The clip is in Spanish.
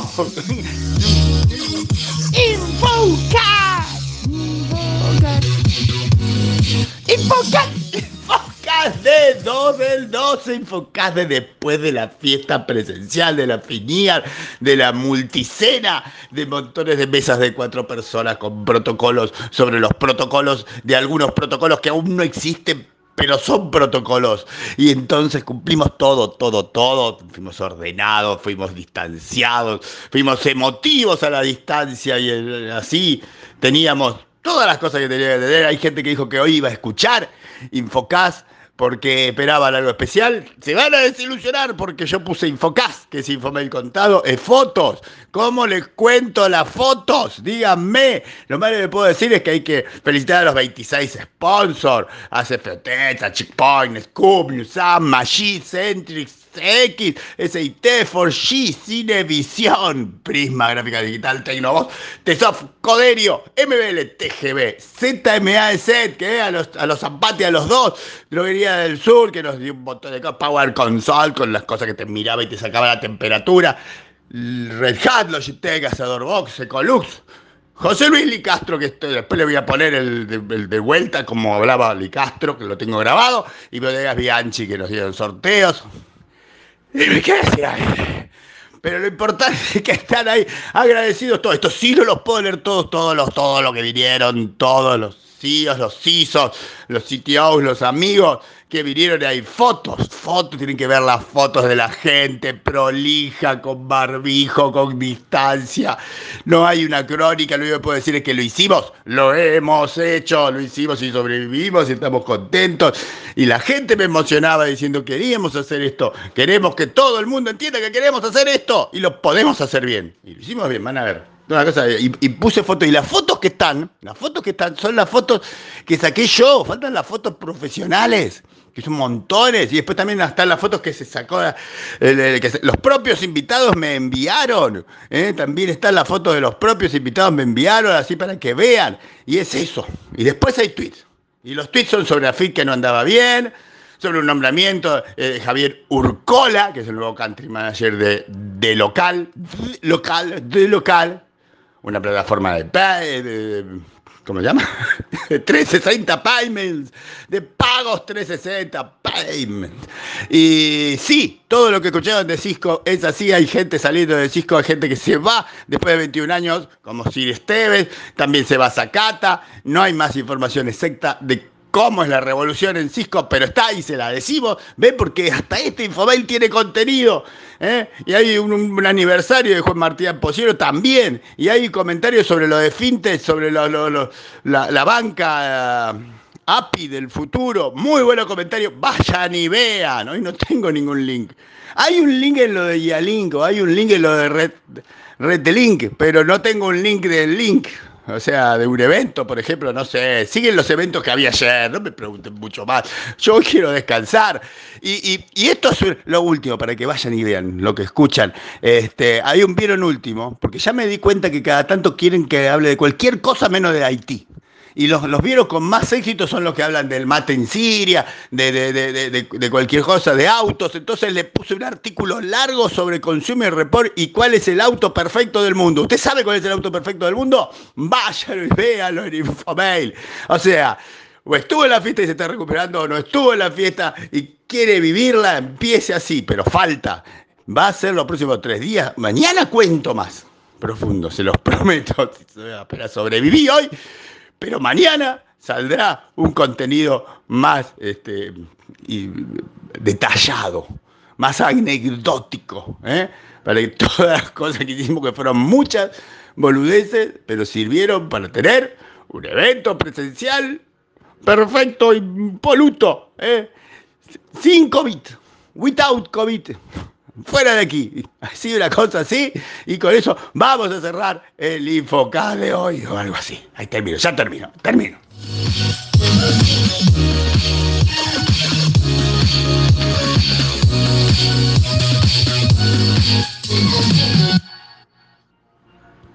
Infocas. Infocas. Infocas de 2 del 12. Infocas de después de la fiesta presencial, de la finial, de la multicena, de montones de mesas de cuatro personas con protocolos sobre los protocolos de algunos protocolos que aún no existen pero son protocolos. Y entonces cumplimos todo, todo, todo. Fuimos ordenados, fuimos distanciados, fuimos emotivos a la distancia y así teníamos todas las cosas que tenía que tener. Hay gente que dijo que hoy iba a escuchar Infocás porque esperaban algo especial. Se van a desilusionar porque yo puse Infocás, que es Infomail contado, es fotos. ¿Cómo les cuento las fotos? Díganme. Lo más que puedo decir es que hay que felicitar a los 26 sponsors. ACFT, Checkpoint, Scoop, Newsam, Centrix, X, SIT, 4G, Cinevisión, Prisma Gráfica Digital, Tecnovoz, Tesof, Coderio, MBL, TGB, ZMA Set, que a los, a los Zapati, a los dos, Droguería del Sur, que nos dio un montón de Power Console, con las cosas que te miraba y te sacaba la temperatura, Red Hat, Logitech, Asador Box, Ecolux, José Luis Licastro, que estoy- después le voy a poner el de, el de vuelta, como hablaba Licastro, que lo tengo grabado, y Bodegas Bianchi, que nos dieron sorteos. Ay. Pero lo importante es que están ahí agradecidos todos. Esto sí no los puedo leer todos, todos los, todos los que vinieron, todos los CEOs, los CISOs, los CTOs, los amigos que vinieron. Hay fotos, fotos, tienen que ver las fotos de la gente prolija, con barbijo, con distancia. No hay una crónica, lo único que puedo decir es que lo hicimos, lo hemos hecho, lo hicimos y sobrevivimos y estamos contentos. Y la gente me emocionaba diciendo, queríamos hacer esto, queremos que todo el mundo entienda que queremos hacer esto y lo podemos hacer bien. Y lo hicimos bien, van a ver. Una cosa, y, puse fotos, y las fotos que están, las fotos que están, son las fotos que saqué yo, faltan las fotos profesionales, que son montones, y después también están las fotos que se sacó, los propios invitados me enviaron, ¿eh? también están las fotos de los propios invitados me enviaron, así para que vean, y es eso. Y después hay tweets, y los tweets son sobre AFIT que no andaba bien, sobre un nombramiento eh, de Javier Urcola, que es el nuevo country manager de, de local, de local, de local, una plataforma de, pa- de- de- ¿cómo se llama? De 360 payments, de pagos 360 payments. Y sí, todo lo que escucharon de Cisco es así, hay gente saliendo de Cisco, hay gente que se va después de 21 años, como Sir Esteves, también se va Zacata, no hay más información exacta de cómo es la revolución en Cisco, pero está ahí, se la decimos, ven porque hasta este Infomail tiene contenido, ¿eh? y hay un, aniversario de Juan Martín Posiero también, y hay comentarios sobre lo de Fintech, sobre lo- lo- la, banca eh, API del futuro, muy buenos comentarios, vayan y vean, hoy no tengo ningún link. Hay un link en lo de Yalink, o hay un link en lo de Red, Red pero no tengo un link del link. O sea, de un evento, por ejemplo, no sé, siguen los eventos que había ayer, no me pregunten mucho más. Yo quiero descansar. Y, y- y esto es lo último, para que vayan y vean lo que escuchan. Este, hay un vieron último, porque ya me di cuenta que cada tanto quieren que hable de cualquier cosa menos de Haití. Y los, los vieron con más éxito son los que hablan del mate en Siria, de, de- de- de- cualquier cosa, de autos. Entonces le puse un artículo largo sobre Consumer Report y cuál es el auto perfecto del mundo. ¿Usted sabe cuál es el auto perfecto del mundo? Váyalo y véalo en Infomail. O sea, o estuvo en la fiesta y se está recuperando, o no estuvo en la fiesta y quiere vivirla, empiece así, pero falta. Va a ser los próximos tres días. Mañana cuento más profundo, se los prometo. Pero sobreviví hoy pero mañana saldrá un contenido más este, detallado, más anecdótico, ¿eh? para que todas las cosas que hicimos, que fueron muchas boludeces, pero sirvieron para tener un evento presencial perfecto, impoluto, ¿eh? sin COVID, without COVID. Fuera de aquí, así una cosa así, y con eso vamos a cerrar el Infocast de hoy o algo así. Ahí termino, ya termino, termino.